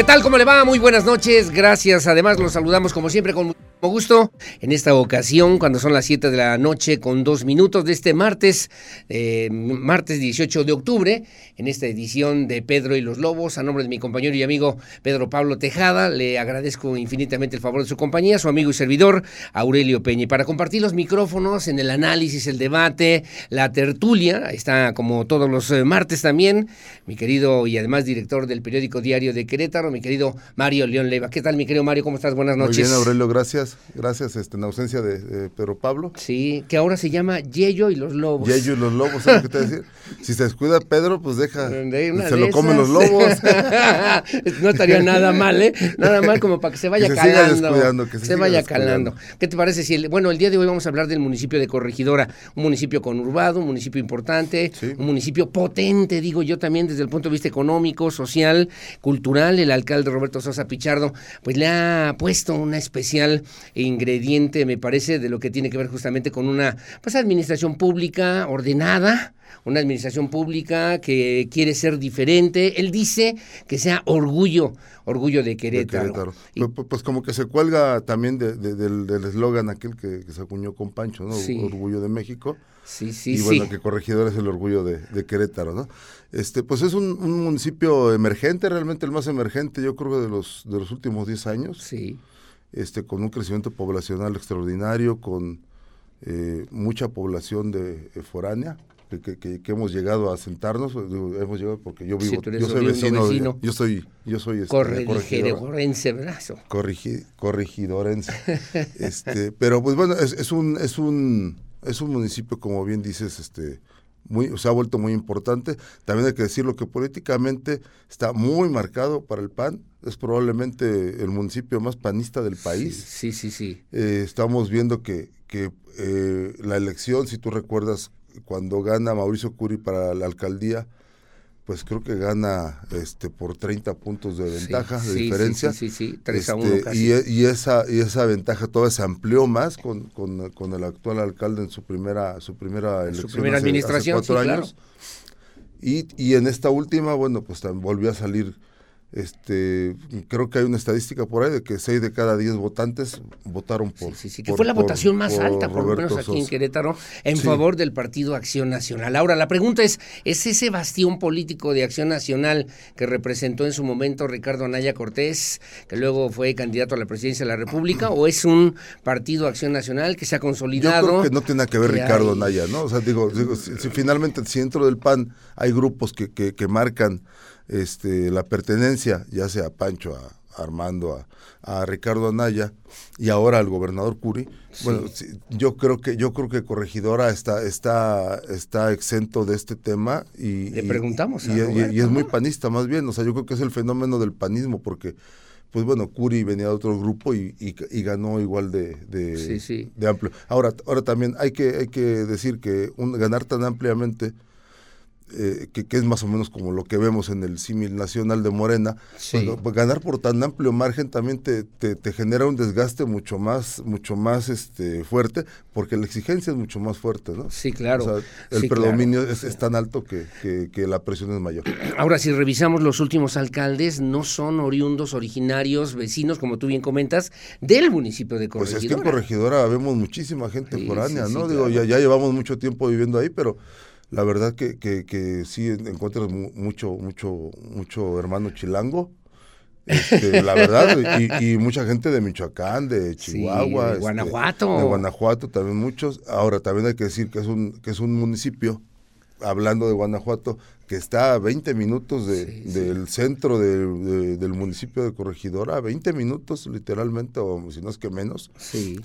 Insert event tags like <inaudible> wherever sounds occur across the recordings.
¿Qué tal? ¿Cómo le va? Muy buenas noches. Gracias. Además, los saludamos como siempre con mucho gusto. En esta ocasión, cuando son las 7 de la noche con dos minutos de este martes, eh, martes 18 de octubre, en esta edición de Pedro y los Lobos, a nombre de mi compañero y amigo Pedro Pablo Tejada, le agradezco infinitamente el favor de su compañía, su amigo y servidor Aurelio Peña. Para compartir los micrófonos en el análisis, el debate, la tertulia, está como todos los eh, martes también, mi querido y además director del periódico Diario de Querétaro, mi querido Mario León Leiva. ¿Qué tal, mi querido Mario? ¿Cómo estás? Buenas noches. Muy bien, Aurelio, gracias. Gracias este, en ausencia de, de Pedro Pablo. Sí, que ahora se llama Yello y los Lobos. Yello y los Lobos, ¿sabes qué te voy a decir? <laughs> Si se descuida Pedro, pues deja, De se lo comen los <laughs> lobos. no estaría nada mal, ¿eh? Nada mal como para que se vaya Que se siga calando. descuidando, que se se siga vaya descuidando. calando. ¿Qué te parece si el, bueno, el día de hoy vamos a hablar del municipio de Corregidora, un municipio conurbado, un municipio importante, Sí. un municipio potente, digo yo también desde el punto de vista económico, social, cultural. El alcalde Roberto Sosa Pichardo, pues le ha puesto una especial ingrediente, me parece, de lo que tiene que ver justamente con una pues administración pública ordenada, una administración pública que quiere ser diferente. Él dice que sea orgullo, orgullo de de Querétaro. Y- Pues, pues como que se cuelga también de- de- del del eslogan aquel que, que se acuñó con Pancho, ¿no? Sí. Orgullo de México. sí, sí, y sí. bueno, que Corregidor es el orgullo de, de Querétaro, ¿no? Este, pues es un, un municipio emergente, realmente el más emergente, yo creo, de los, de los últimos 10 años. Sí, este, con un crecimiento poblacional extraordinario, con eh, mucha población de eh, foránea, que, que- hemos llegado a sentarnos, digo, hemos llegado porque yo vivo, yo soy vecino, yo soy, yo soy este, corregidorense brazo. corrigi- corregidorense, <laughs> este, pero pues bueno, es, es un, es un, es un municipio, como bien dices, este, muy, se ha vuelto muy importante. También hay que decirlo que políticamente está muy marcado para el PAN. Es probablemente el municipio más panista del país. Sí, sí, sí. Eh, estamos viendo que, que eh, la elección, si tú recuerdas, cuando gana Mauricio Curi para la alcaldía, pues creo que gana este por 30 puntos de ventaja, Sí, de sí, diferencia. Sí, sí, sí, 3 a Este, 1 casi. y, e- y esa y esa ventaja toda se amplió más con, con, con el actual alcalde en su primera su primera En su elección primera hace- hace administración, cuatro claro. años. Y, y en esta última, bueno, pues volvió a salir, este, creo que hay una estadística por ahí de que 6 de cada 10 votantes votaron por. Sí, sí, sí, que por- fue la por- votación más por alta, por lo menos aquí en. Querétaro, en Sí. favor del Partido Acción Nacional. Ahora, la pregunta es, ¿es ese bastión político de Acción Nacional que representó en su momento Ricardo Anaya Cortés, que luego fue candidato a la presidencia de la República, o es un Partido Acción Nacional que se ha Yo consolidado? creo que no tiene nada que ver que Ricardo hay- Naya, ¿no? O sea, digo, digo si, si finalmente si dentro del PAN hay grupos que, que, que marcan este, la pertenencia, ya sea a Pancho, a, a Armando, a, a Ricardo Anaya y ahora al gobernador Curi, bueno, sí, yo creo que yo creo que Corregidora está está está exento de este tema y Le preguntamos y, a y- Roberto, y es muy panista más bien, o sea, yo creo que es el fenómeno del panismo porque pues bueno, Curi venía de otro grupo y, y- y ganó igual de, de, Sí, sí. de amplio. Ahora, ahora también hay que, hay que decir que un, ganar tan ampliamente, eh, que, que es más o menos como lo que vemos en el símil nacional de Morena, Sí. bueno, pues ganar por tan amplio margen también te, te, te genera un desgaste mucho más, mucho más este, fuerte, porque la exigencia es mucho más fuerte, ¿no? Sí, claro. O sea, el Sí, claro. predominio es, es tan alto que, que- que la presión es mayor. <clears throat> Ahora, si revisamos los últimos alcaldes, no son oriundos, originarios, vecinos, como tú bien comentas, del municipio de Pues Corregidora. es que en Corregidora vemos muchísima gente Sí, foránea, ¿no? Digo, claro. ya, ya llevamos mucho tiempo viviendo ahí, pero la verdad que, que, que sí encuentras mu- mucho, mucho, mucho hermano chilango. Este, <laughs> la verdad, y, y mucha gente de Michoacán, de Sí, Chihuahua, de este, Guanajuato. de Guanajuato también muchos. Ahora también hay que decir que es un, que es un municipio, hablando de Guanajuato, que está a 20 minutos de- Sí, sí. del centro de- de- del municipio de Corregidora, a 20 minutos literalmente, o si no es que menos. Sí.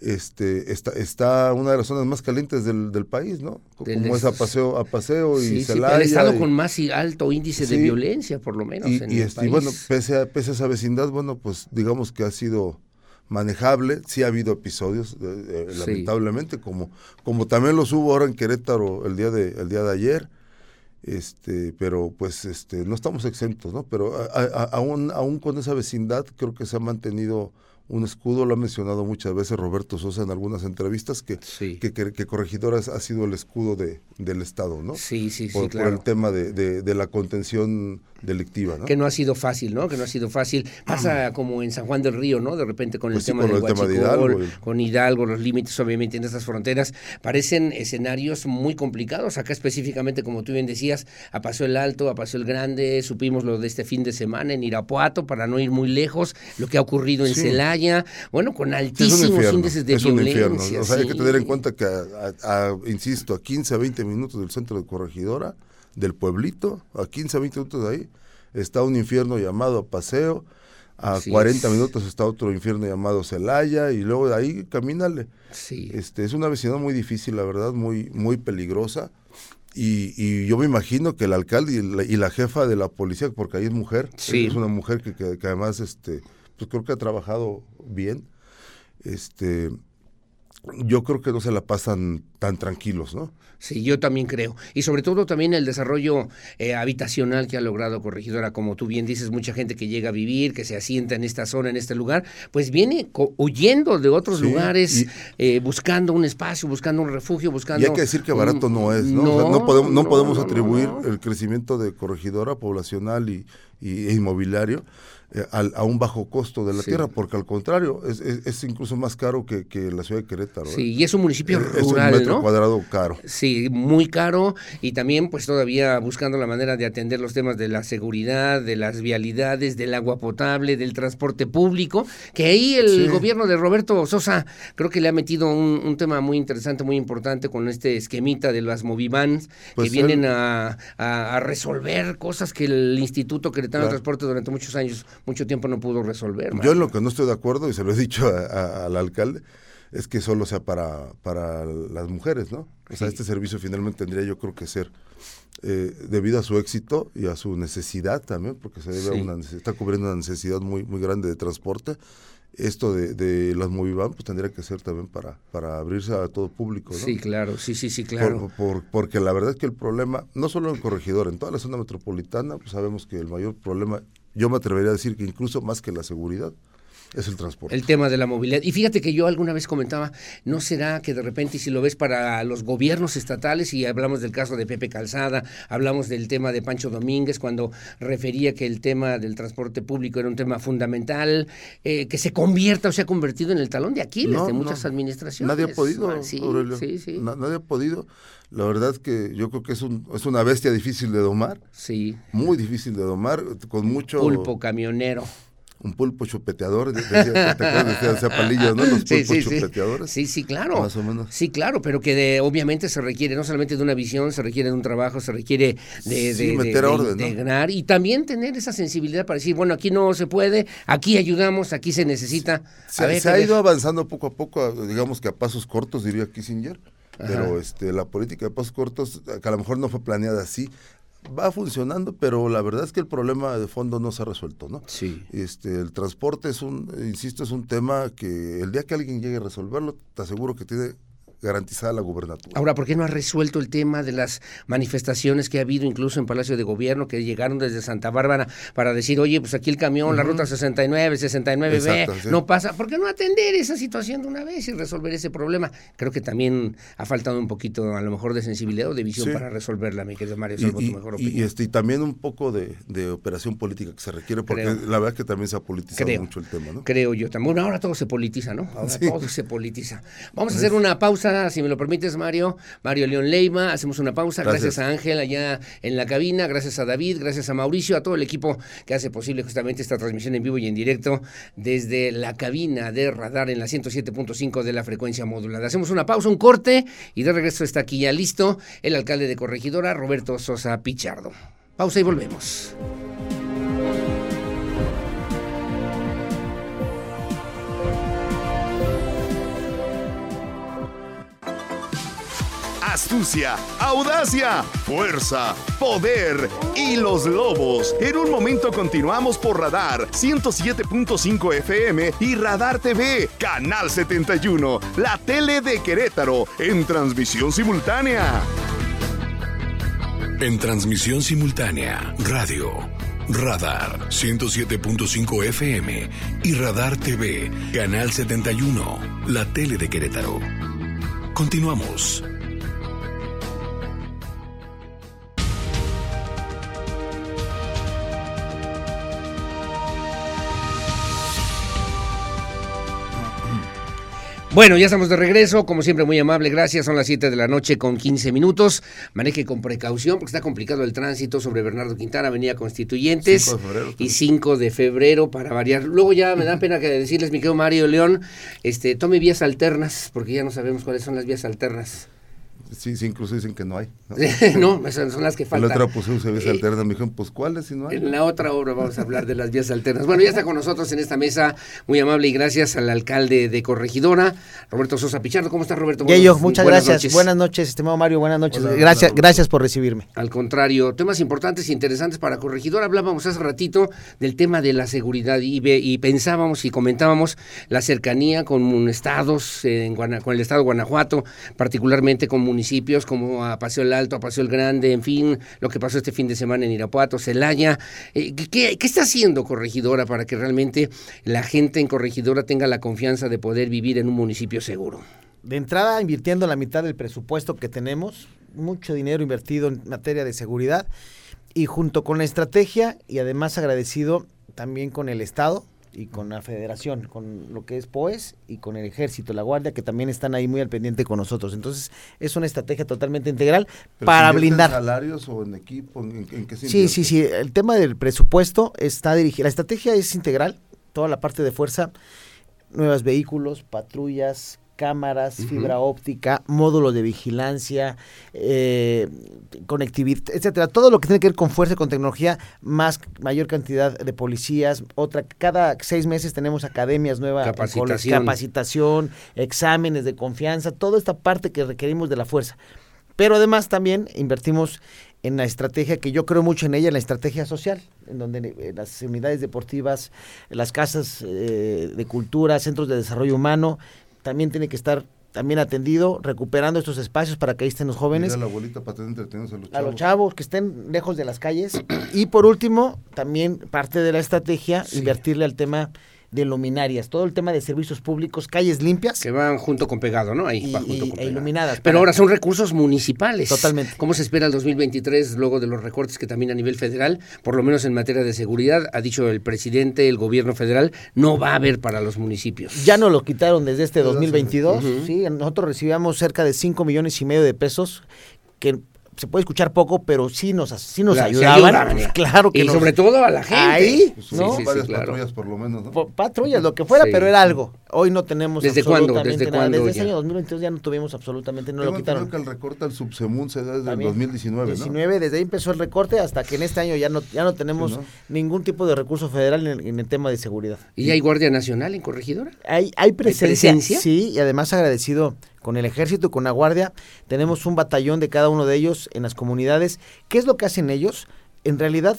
Este está, está una de las zonas más calientes del, del país, ¿no? Como es a paseo, a paseo y Celaya. el estado con más alto índice de violencia, por lo menos. Y, en el este, bueno, pese a, pese a esa vecindad, bueno, pues digamos que ha sido manejable, sí ha habido episodios, eh, eh, lamentablemente, como, como también los hubo ahora en Querétaro el día de, el día de ayer, este, pero pues este, no estamos exentos, ¿no? Pero aún, aún con esa vecindad creo que se ha mantenido un escudo, lo ha mencionado muchas veces Roberto Sosa en algunas entrevistas, que, que, que, Corregidoras ha sido el escudo de, del Estado, ¿no? Sí, sí, sí, claro. Por el tema de, de, la contención delictiva, ¿no? Que no ha sido fácil, ¿no? Que no ha sido fácil. Pasa <clears throat> como en San Juan del Río, ¿no? De repente con el pues tema del de Hidalgo, con Hidalgo, los límites obviamente en estas fronteras, parecen escenarios muy complicados. Acá específicamente, como tú bien decías, a Paso el Alto, a Paso el Grande, supimos lo de este fin de semana en Irapuato, para no ir muy lejos, lo que ha ocurrido en Celaya bueno, con altísimos índices de violencia. O sea, hay que tener en cuenta que, insisto, a 15 a 20 minutos del centro de corregidora, del pueblito, a 15 a 20 minutos de ahí, está un infierno llamado Paseo, a 40 minutos está otro infierno llamado Celaya, y luego de ahí camínale. Sí. Este, es una vecindad muy difícil, la verdad, muy, muy peligrosa. Y, yo me imagino que el alcalde y la, jefa de la policía, porque ahí es mujer, es una mujer que, que además este, pues creo que ha trabajado bien. Este, yo creo que no se la pasan tan tranquilos, ¿no? Sí, yo también creo. Y sobre todo también el desarrollo eh, habitacional que ha logrado Corregidora, como tú bien dices, mucha gente que llega a vivir, que se asienta en esta zona, en este lugar, pues viene huyendo de otros lugares, eh, buscando un espacio, buscando un refugio, buscando... Y hay que decir que barato no es, ¿no? No, podemos, no, podemos atribuir el crecimiento de Corregidora poblacional y, y inmobiliario eh, a un bajo costo de la tierra, porque al contrario, es, es, incluso más caro que, que, la ciudad de Querétaro. Sí, ¿eh? y es un municipio rural, es un metro cuadrado caro. Sí, muy caro, y también pues todavía buscando la manera de atender los temas de la seguridad, de las vialidades, del agua potable, del transporte público, que ahí el gobierno de Roberto Sosa creo que le ha metido un, tema muy interesante, muy importante con este esquemita de las Movivans, que pues vienen a, a, resolver cosas que el Instituto Querétaro de Transporte durante muchos años mucho tiempo no pudo resolver. Yo en lo que no estoy de acuerdo, y se lo he dicho al alcalde, es que solo sea para, para las mujeres, ¿no? O sea, este servicio finalmente tendría yo creo que ser eh, debido a su éxito y a su necesidad también, porque se debe a una, está cubriendo una necesidad muy, muy grande de transporte. Esto de, de las Movivan pues tendría que ser también para, para abrirse a todo público, ¿no? Sí, claro, sí, sí, sí, claro. porque la verdad es que el problema, no solo en Corregidor, en toda la zona metropolitana, pues sabemos que el mayor problema yo me atrevería a decir que incluso más que la seguridad, es el transporte. El tema de la movilidad. Y fíjate que yo alguna vez comentaba, ¿no será que de repente si lo ves para los gobiernos estatales, y hablamos del caso de Pepe Calzada, hablamos del tema de Pancho Domínguez, cuando refería que el tema del transporte público era un tema fundamental, eh, que se convierta o se ha convertido en el talón de Aquiles de muchas administraciones? Nadie ha podido, sí, Sí, nadie ha podido. La verdad que yo creo que es, un, es una bestia difícil de domar. Sí. Muy difícil de domar, con mucho... Pulpo camionero un pulpo chupeteador, decía, ¿te acuerdas? palillos, ¿no? Los pulpos sí, chupeteadores. Sí, sí, claro. Más o menos. Sí, claro, pero que de, obviamente se requiere no solamente de una visión, se requiere de un trabajo, se requiere de, de, meter orden, integrar y también tener esa sensibilidad para decir, bueno, aquí no se puede, aquí ayudamos, aquí se necesita. Se, ha ido avanzando poco a poco, digamos que a pasos cortos, diría Kissinger. Pero este, la política de pasos cortos, que a lo mejor no fue planeada así, va funcionando, pero la verdad es que el problema de fondo no se ha resuelto, ¿no? Sí. Este, el transporte es un, insisto, es un tema que el día que alguien llegue a resolverlo, te aseguro que tiene garantizada la gubernatura. Ahora, ¿por qué no ha resuelto el tema de las manifestaciones que ha habido incluso en Palacio de Gobierno, que llegaron desde Santa Bárbara para decir, oye, pues aquí el camión, la ruta 69, 69B, no pasa? ¿Por qué no atender esa situación de una vez y resolver ese problema? Creo que también ha faltado un poquito, a lo mejor, de sensibilidad o de visión para resolverla, mi querido Mario, y, tu mejor opinión. Y, este, y también un poco de, operación política que se requiere, porque la verdad es que también se ha politizado mucho el tema, ¿no? Creo yo también. Bueno, ahora todo se politiza, ¿no? Ahora todo se politiza. Vamos a hacer una pausa si me lo permites, Mario. Mario León Leima, hacemos una pausa. Gracias. a Ángel allá en la cabina, gracias a David, gracias a Mauricio, a todo el equipo que hace posible justamente esta transmisión en vivo y en directo desde la cabina de radar en la 107.5 de la frecuencia modulada. Hacemos una pausa, un corte y de regreso está aquí ya listo el alcalde de Corregidora, Roberto Sosa Pichardo. Pausa y volvemos. Astucia, audacia, fuerza, poder y los lobos. En un momento continuamos por Radar 107.5 FM y Radar TV, Canal 71, la tele de Querétaro, en transmisión simultánea. En transmisión simultánea, radio, Radar 107.5 FM y Radar TV, Canal 71, la tele de Querétaro. Continuamos. Bueno, ya estamos de regreso, como siempre muy amable, gracias, son las 7 de la noche con 15 minutos, maneje con precaución porque está complicado el tránsito sobre Bernardo Quintana, Avenida Constituyentes. 5 de febrero, y 5 de febrero para variar. Luego ya me da <laughs> pena que decirles, mi querido Mario León, este, tome vías alternas porque ya no sabemos cuáles son las vías alternas. Sí, sí, incluso dicen que no hay. ¿no? <laughs> no, esas son las que La faltan. otra pues se ve Eh, alterna, me dijeron, pues ¿cuáles si no hay? En la otra obra vamos a hablar de las vías alternas. Bueno, ya está con nosotros en esta mesa, muy amable y gracias al alcalde de Corregidora, Roberto Sosa Pichardo. ¿Cómo estás, Roberto? Buenas- muchas buenas gracias. noches. Buenas noches, estimado Mario. Buenas noches. Hola, gracias, hola, gracias por recibirme. Al contrario, temas importantes e interesantes para Corregidora. Hablábamos hace ratito del tema de la seguridad y, ve- y pensábamos y comentábamos la cercanía con estados, eh, en Guana- con el estado de Guanajuato, particularmente con municipios como a Paseo el Alto, a Paseo el Grande, en fin, lo que pasó este fin de semana en Irapuato, Celaya. Eh, ¿qué- ¿qué, qué está haciendo Corregidora para que realmente la gente en Corregidora tenga la confianza de poder vivir en un municipio seguro? De entrada, invirtiendo la mitad del presupuesto que tenemos, mucho dinero invertido en materia de seguridad y junto con la estrategia y además agradecido también con el Estado y con la Federación, con lo que es POES y con el Ejército, la Guardia, que también están ahí muy al pendiente con nosotros. Entonces, es una estrategia totalmente integral ¿Pero para invierte en blindar. salarios o en equipo? ¿En, en qué se Sí, sí, sí. El tema del presupuesto está dirigido. La estrategia es integral. Toda la parte de fuerza, nuevos vehículos, patrullas, cámaras, fibra óptica, módulos de vigilancia, eh, conectividad, etcétera. Todo lo que tiene que ver con fuerza y con tecnología, más mayor cantidad de policías. Otra, cada seis meses tenemos academias nuevas, Capacitación. capacitación, exámenes de confianza, toda esta parte que requerimos de la fuerza. Pero además también invertimos en la estrategia, que yo creo mucho en ella, en la estrategia social, en donde eh, las unidades deportivas, las casas eh, de cultura, centros de desarrollo humano, también tiene que estar también atendido, recuperando estos espacios para que ahí estén los jóvenes, Mira la abuelita para tener entretenidos a los a chavos. los chavos que estén lejos de las calles. Y por último, también parte de la estrategia, invertirle al tema de luminarias, todo el tema de servicios públicos, calles limpias. Que van junto con pegado, ¿no? Ahí Y- va junto y- con e pegado. iluminadas, Pero ahora son recursos municipales. Totalmente. ¿Cómo se espera el 2023 luego de los recortes que también a nivel federal, por lo menos en materia de seguridad, ha dicho el presidente, el gobierno federal, no va a haber para los municipios? Ya nos lo quitaron desde este Desde hace- 2022. Ujú. sí, nosotros recibíamos cerca de 5 millones y medio de pesos que se puede escuchar poco, pero sí nos, sí nos Claro, ayudaban. ayudaban. Pues claro que y nos- sobre todo a la gente. Ahí, Pues, ¿no? Sí, sí, varias sí, claro. patrullas por lo menos, ¿no? Patrullas, lo que fuera, Sí. pero era algo. Hoy no tenemos ¿Desde cuándo? absolutamente ¿Desde nada. cuándo Desde ese ya? año 2022 ya no tuvimos absolutamente, no Tengo lo quitaron. que el recorte al subsemun se da desde También. el 2019, ¿no? 19, desde ahí empezó el recorte hasta que en este año ya no, ya no tenemos ¿no? ningún tipo de recurso federal en, en el tema de seguridad. ¿Y hay Guardia Nacional en Corregidora? Hay, hay presencia, presencia? Sí, y además agradecido con el ejército y con la guardia. Tenemos un batallón de cada uno de ellos en las comunidades. ¿Qué es lo que hacen ellos? En realidad,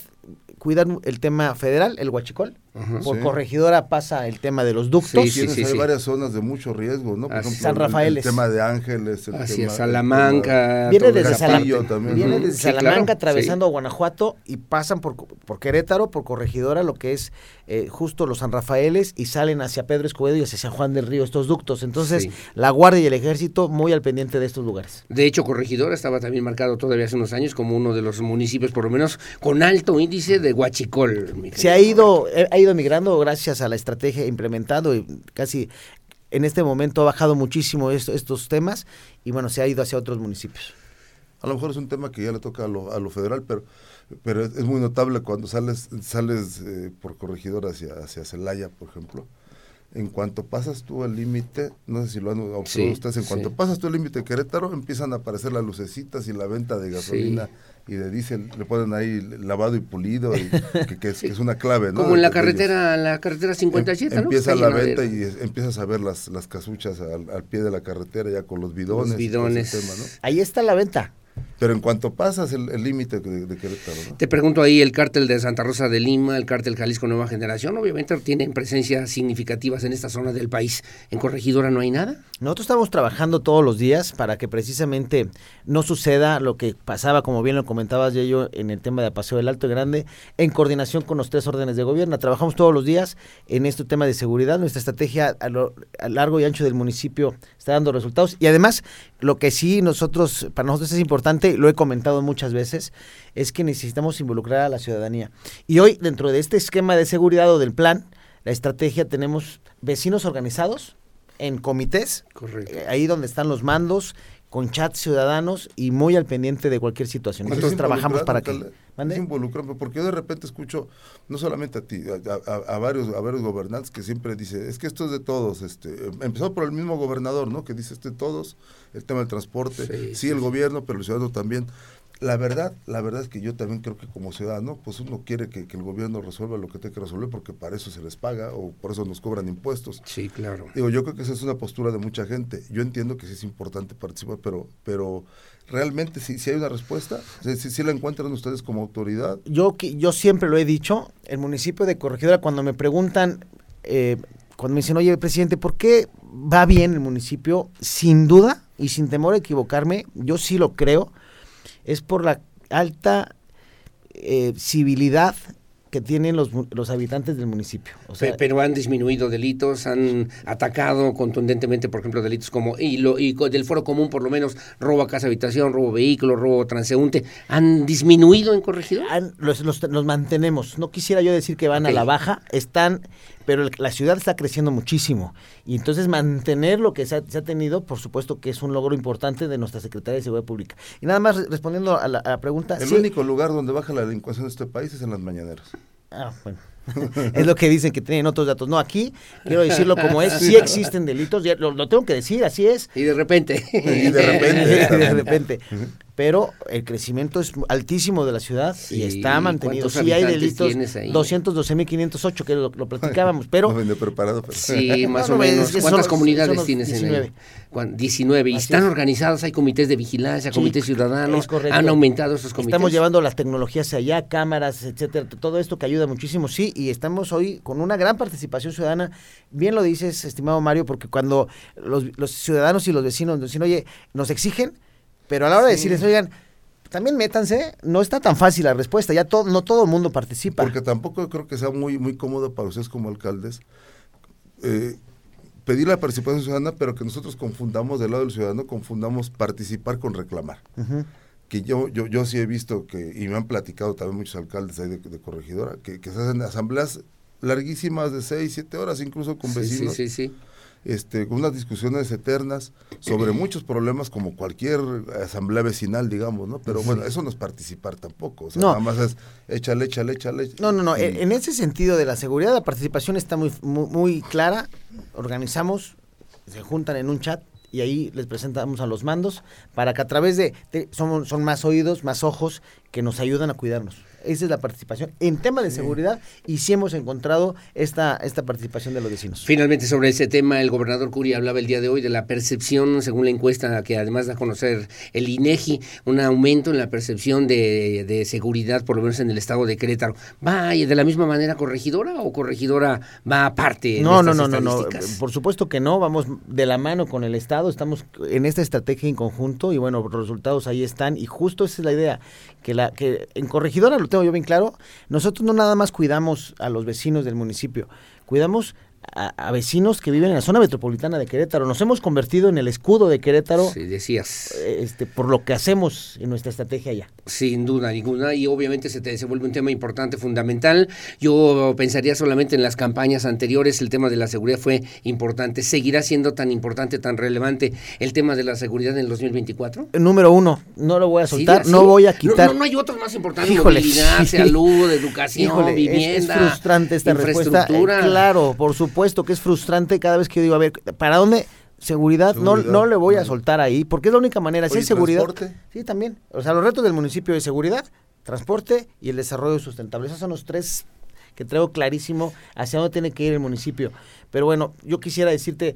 cuidan el tema federal, el huachicol. Por Sí. corregidora pasa el tema de los ductos. Sí, sí, hay sí. varias zonas de mucho riesgo, ¿no? Por Así. ejemplo, San el- Rafaeles. El, tema de Ángeles. El Hacia tema- el Salamanca. Viene desde, esa Sala- Castillo parte. también. viene desde sí, Salamanca, claro, atravesando Guanajuato y pasan por, por Querétaro, por Corregidora, lo que es eh, justo los San Rafaeles, y salen hacia Pedro Escobedo y hacia San Juan del Río, estos ductos. Entonces, Sí. la Guardia y el Ejército muy al pendiente de estos lugares. De hecho, Corregidora estaba también marcado todavía hace unos años como uno de los municipios, por lo menos, con alto índice de huachicol. mi Se ha ido, eh, ido migrando gracias a la estrategia implementado y casi en este momento ha bajado muchísimo esto- estos temas y bueno, se ha ido hacia otros municipios. A lo mejor es un tema que ya le toca a lo, a lo federal, pero, pero es, muy notable cuando sales, sales eh, por corregidor hacia, hacia Celaya, por ejemplo. En cuanto pasas tú el límite, no sé si lo han observado ustedes, en cuanto pasas tú el límite de Querétaro, empiezan a aparecer las lucecitas y la venta de gasolina y de diésel, le ponen ahí lavado y pulido, y, <laughs> que, es, una clave, ¿no? Como en la carretera, la carretera 57, em, Empieza la venta y empiezas a ver las, las casuchas al, pie de la carretera ya con los bidones. Los bidones. Ahí está la venta. Pero en cuanto pasas el límite de, de, Querétaro. Te pregunto ahí, el cártel de Santa Rosa de Lima, el cártel Jalisco Nueva Generación, obviamente tienen presencias significativas en esta zona del país. ¿En Corregidora no hay nada? Nosotros estamos trabajando todos los días para que precisamente no suceda lo que pasaba, como bien lo comentabas yo en el tema de Paseo del Alto y Grande, en coordinación con los tres órdenes de gobierno. Trabajamos todos los días en este tema de seguridad. Nuestra estrategia a lo a largo y ancho del municipio está dando resultados. Y además, lo que sí nosotros, para nosotros es importante, lo he comentado muchas veces, es que necesitamos involucrar a la ciudadanía. Y hoy, dentro de este esquema de seguridad o del plan, la estrategia tenemos vecinos organizados en comités, eh, ahí donde están los mandos, con chats ciudadanos y muy al pendiente de cualquier situación. Nosotros trabajamos para que... ¿Mande? porque yo de repente escucho, no solamente a ti, a, varios, a varios gobernantes que siempre dice, es que esto es de todos, este, empezó por el mismo gobernador, ¿no? Que dice, este de todos, el tema del transporte, sí, el gobierno, pero el ciudadano también. La verdad, la verdad es que yo también creo que como ciudadano, pues uno quiere que, el gobierno resuelva lo que tiene que resolver porque para eso se les paga o por eso nos cobran impuestos. Sí, claro. Digo, yo creo que esa es una postura de mucha gente. Yo entiendo que sí es importante participar, pero, pero realmente si, si hay una respuesta, si, si, la encuentran ustedes como autoridad. Yo, yo siempre lo he dicho, el municipio de Corregidora, cuando me preguntan, eh, cuando me dicen, oye, presidente, ¿por qué va bien el municipio? Sin duda y sin temor a equivocarme, yo sí lo creo es por la alta eh, civilidad que tienen los, los habitantes del municipio. pero han disminuido delitos, han atacado contundentemente, por ejemplo, delitos como, y, lo, y del foro común por lo menos, robo a casa habitación, robo vehículo, robo transeúnte, ¿han disminuido en corregidor? los, los, mantenemos. No quisiera yo decir que van a la baja, están, pero la ciudad está creciendo muchísimo. Y entonces mantener lo que se ha, tenido, por supuesto que es un logro importante de nuestra Secretaría de Seguridad Pública. Y nada más respondiendo a la, pregunta. El único lugar donde baja la delincuencia en este país es en las mañaneras. Ah, bueno. <laughs> es lo que dicen que tienen otros datos. No, aquí quiero decirlo como es, sí <laughs> existen delitos, lo, tengo que decir, así es. Y de repente. y de repente. <laughs> de repente. Pero el crecimiento es altísimo de la ciudad y está mantenido. Sí hay delitos, 212.508, que lo, lo platicábamos, <laughs> pero... No preparado. Sí, más o menos. ¿Cuántas comunidades tienes 19. en 19. Y están organizados, hay comités de vigilancia, comités ciudadanos, han aumentado esos comités. Estamos llevando las tecnologías allá, cámaras, etcétera, todo esto que ayuda muchísimo, sí, y estamos hoy con una gran participación ciudadana. Bien lo dices, estimado Mario, porque cuando los, los ciudadanos y los vecinos nos dicen, oye, nos exigen, pero a la hora de decirles, oigan, también métanse, no está tan fácil la respuesta, ya todo, no todo el mundo participa. Porque tampoco creo que sea muy, muy cómodo para ustedes como alcaldes eh, pedir la participación ciudadana, pero que nosotros confundamos del lado del ciudadano, confundamos participar con reclamar. Que yo, yo, yo sí he visto que, y me han platicado también muchos alcaldes ahí de, corregidora, que, se hacen asambleas larguísimas de seis, siete horas, incluso con vecinos. Sí, sí, sí. Este, unas discusiones eternas sobre muchos problemas como cualquier asamblea vecinal, digamos, ¿no? Pero bueno, eso no es participar tampoco, o sea, nada más es échale, échale, échale. No, no, no, en ese sentido de la seguridad, la participación está muy, muy, muy clara, organizamos, se juntan en un chat, y ahí les presentamos a los mandos para que a través de, son, son más oídos, más ojos que nos ayudan a cuidarnos. Esa es la participación en tema de seguridad y sí hemos encontrado esta, esta participación de los vecinos. Finalmente, sobre ese tema, el gobernador Curi hablaba el día de hoy de la percepción, según la encuesta que además da a conocer el INEGI, un aumento en la percepción de, de seguridad, por lo menos en el estado de Querétaro. ¿Va de la misma manera corregidora o corregidora va aparte? No, no, no, no, no, por supuesto que no, vamos de la mano con el estado, estamos en esta estrategia en conjunto y bueno, los resultados ahí están y justo esa es la idea, que la que en corregidora lo tengo yo bien claro, nosotros no nada más cuidamos a los vecinos del municipio, cuidamos a, vecinos que viven en la zona metropolitana de Querétaro. Nos hemos convertido en el escudo de Querétaro. Sí, decías. Este, por lo que hacemos en nuestra estrategia allá. Sin duda ninguna, y obviamente se, te, se vuelve un tema importante, fundamental. Yo pensaría solamente en las campañas anteriores, el tema de la seguridad fue importante. ¿Seguirá siendo tan importante, tan relevante el tema de la seguridad en el 2024? Número uno, no lo voy a soltar, no voy a quitar. No, hay otros más importantes, movilidad, salud, educación, vivienda, es, frustrante esta respuesta. Eh, claro, por supuesto supuesto que es frustrante cada vez que yo digo, a ver, ¿para dónde? Seguridad, No, Seguridad. no le voy a soltar ahí, porque es la única manera. Si Oye, hay seguridad. ¿transporte? Sí, también. O sea, los retos del municipio es seguridad, transporte y el desarrollo sustentable. Esos son los tres que traigo clarísimo hacia dónde tiene que ir el municipio. Pero bueno, yo quisiera decirte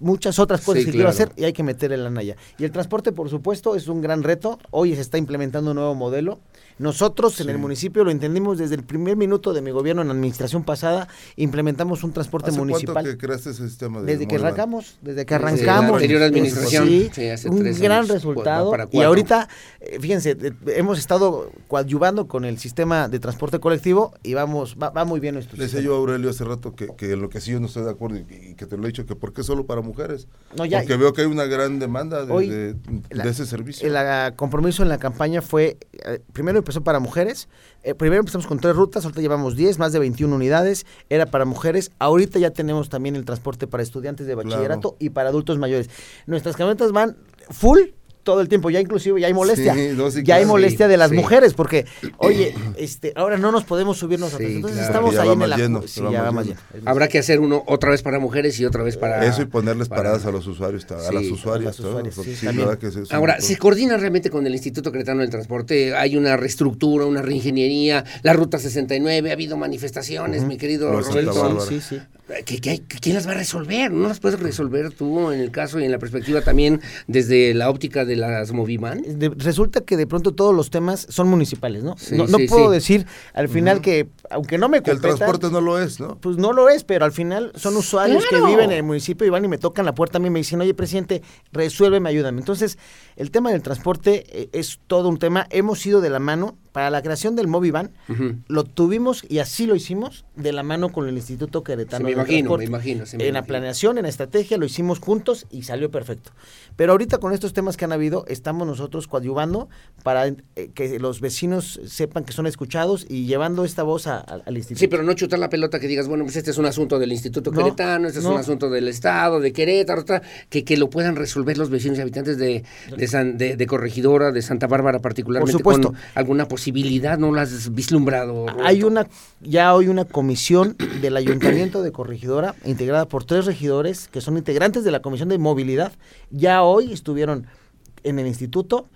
muchas otras cosas Sí, que quiero claro. hacer y hay que meter en la naya. Y el transporte, por supuesto, es un gran reto. Hoy se está implementando un nuevo modelo. Nosotros en el municipio lo entendimos desde el primer minuto de mi gobierno en la administración pasada, implementamos un transporte ¿Hace municipal. cuánto que creaste ese sistema? De Desde que arrancamos, desde que Desde la arrancamos. anterior administración, Sí, sí, hace un tres gran años, resultado. para Y ahorita, eh, fíjense, eh, hemos estado coadyuvando con el sistema de transporte colectivo y vamos, va, va muy bien nuestro Le decía yo a Aurelio hace rato que, que lo que sí yo no estoy de acuerdo y, y que te lo he dicho, que por qué solo para mujeres. No, ya- Porque veo que hay una gran demanda de, Hoy, de- de la- ese servicio. El compromiso en la campaña fue, eh, primero empezó para mujeres, eh, primero empezamos con tres rutas, ahorita llevamos 10, más de 21 unidades, era para mujeres, ahorita ya tenemos también el transporte para estudiantes de Claro. bachillerato y para adultos mayores. Nuestras camionetas van full todo el tiempo, ya inclusive ya hay molestia, Sí, no, sí, ya hay molestia Sí, de las sí. mujeres, porque, oye, este, ahora no nos podemos subir nosotros, entonces claro. estamos Ya ahí en el... lleno, sí, ya más lleno. lleno. Habrá que hacer uno otra vez para mujeres y otra vez para... Eso y ponerles para- paradas a los usuarios, a Sí, las a usuarias. las ¿no? usuarias, sí, Sí, también. verdad que es eso. Ahora, ¿se coordina realmente con el Instituto Cretano del Transporte? ¿Hay una reestructura, una reingeniería? La Ruta 69, ha habido manifestaciones, mi querido Santa Roberto. Bárbara. Sí, sí. ¿Qué- qué hay- ¿Quién las va a resolver? ¿No las puedes resolver tú en el caso y en la perspectiva también desde la óptica de las Moviman? de- resulta que de pronto todos los temas son municipales, ¿no? Sí, no no sí, puedo sí. decir al final que, aunque no me Que el transporte no lo es, ¿no? pues no lo es, pero al final son usuarios Claro. que viven en el municipio y van y me tocan la puerta a mí y me dicen, oye, presidente, resuélveme, ayúdame. Entonces, el tema del transporte eh, es todo un tema. Hemos ido de la mano para la creación del Movivan, Ujú. lo tuvimos y así lo hicimos de la mano con el Instituto Queretano. Se me imagino, me imagino, se me en la planeación, en la estrategia, lo hicimos juntos y salió perfecto. Pero ahorita con estos temas que han habido, estamos nosotros coadyuvando para eh, que los vecinos sepan que son escuchados y llevando esta voz a- a- al instituto. Sí, pero no chutar la pelota que digas, bueno, pues este es un asunto del Instituto No, Queretano, este es un asunto del Estado, de Querétaro, otra, que, que lo puedan resolver los vecinos y habitantes de, de, San- de- de Corregidora, de Santa Bárbara particularmente, supuesto. con alguna posibilidad, ¿no la has vislumbrado? Hay una, ya hoy una comisión del Ayuntamiento de Corregidora, integrada por tres regidores que son integrantes de la Comisión de Movilidad. Ya hoy estuvieron en el instituto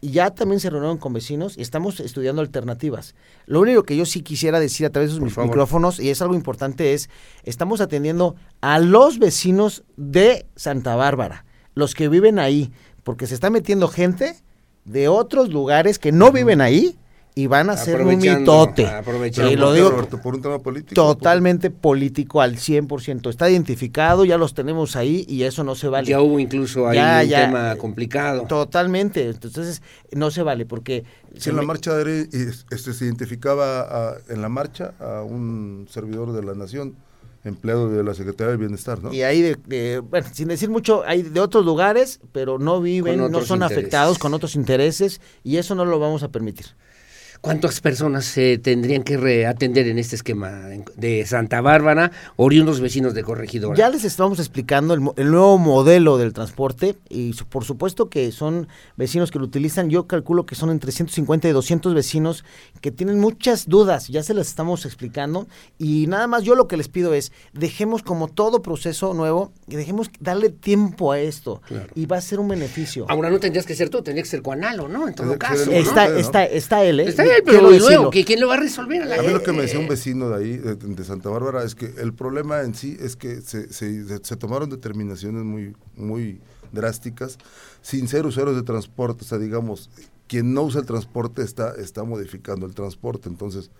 y ya también se reunieron con vecinos y estamos estudiando alternativas. Lo único que yo sí quisiera decir a través de sus micrófonos, y es algo importante, es, estamos atendiendo a los vecinos de Santa Bárbara, los que viven ahí, porque se está metiendo gente de otros lugares que no viven ahí y van a ser un mitote. aprovechando. Y lo ¿por qué, digo Roberto? ¿Por un tema político? totalmente político al 100%. Está identificado, ya los tenemos ahí y eso no se vale. Ya hubo incluso ahí Ya, un ya. tema complicado. Totalmente. Entonces, no se vale porque... Si se en la marcha de, y- este, se identificaba a- en la marcha a un servidor de la nación, empleado de la Secretaría del Bienestar, ¿no? Y ahí, de, de- bueno, sin decir mucho, hay de otros lugares, pero no viven, no son intereses. afectados con otros intereses y eso no lo vamos a permitir. ¿Cuántas personas se tendrían que reatender en este esquema de Santa Bárbara, oriundos vecinos de Corregidora? Ya les estamos explicando el, mo- el nuevo modelo del transporte y su- por supuesto que son vecinos que lo utilizan. Yo calculo que son entre 150 y 200 vecinos que tienen muchas dudas. Ya se las estamos explicando y nada más yo lo que les pido es dejemos como todo proceso nuevo y dejemos darle tiempo a esto Claro. y va a ser un beneficio. Ahora no tendrías que ser tú, tendría que ser Cuanalo, ¿no? En todo caso. Está, ¿no? está, está él, ¿eh? Está pero ¿y decirlo. luego? ¿qui- ¿quién lo va a resolver? A mí lo que me decía un vecino de ahí, de, de Santa Bárbara, es que el problema en sí es que se, se- se- se tomaron determinaciones muy, muy drásticas sin ser usuarios de transporte. O sea, digamos, quien no usa el transporte está, está modificando el transporte. Entonces,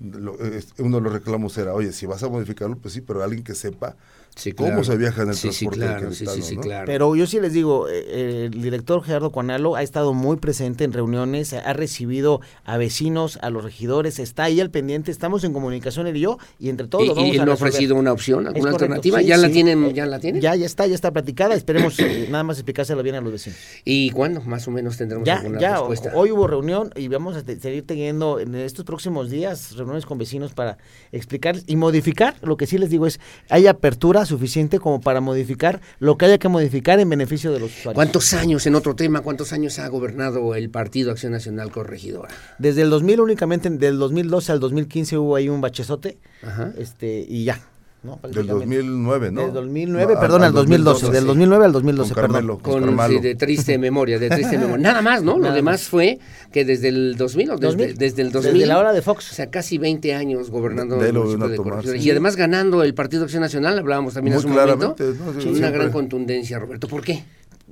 lo- es- uno de los reclamos era, oye, si vas a modificarlo, pues sí, pero alguien que sepa Sí, cómo se viaja en el Sí, sí, transporte claro, sí, sí, queretano, sí, ¿no? claro. Pero yo sí les digo, eh, eh, el director Gerardo Cuanalo ha estado muy presente en reuniones, ha recibido a vecinos, a los regidores, está ahí al pendiente, estamos en comunicación él y yo, y entre todos ¿Y, lo vamos y él a no ha ofrecido una opción, alguna alternativa? sí, ¿Ya, la tienen, Eh, ¿Ya la tienen? Ya, ya está, ya está platicada, esperemos eh, nada más explicárselo bien a los vecinos. ¿Y cuándo más o menos tendremos Ya, alguna ya, respuesta? hoy hubo reunión y vamos a seguir teniendo en estos próximos días reuniones con vecinos para explicar y modificar. Lo que sí les digo es, hay apertura suficiente como para modificar lo que haya que modificar en beneficio de los usuarios. ¿Cuántos años, en otro tema, cuántos años ha gobernado el Partido Acción Nacional Corregidora? Desde el 2000 únicamente, del 2012 al 2015 hubo ahí un bachezote, Ajá. este, y ya. ¿No? Del Prácticamente. 2009, ¿no? Del 2009, No, perdón, al 2012. Del sí. 2009 al 2012, Con Carmelo, perdón. con Con, sí, de triste memoria, de triste memoria. Nada más, ¿no? Lo Nada demás fue que desde el 2000 o desde, 2000. desde el 2000. Desde la hora de O Fox. sea, casi 20 años gobernando De- de el lo municipio de Corregidora. sí. Y además ganando el Partido Acción Nacional, hablábamos también Muy hace un momento. ¿no? Sí, Una siempre. gran contundencia, Roberto. ¿Por qué?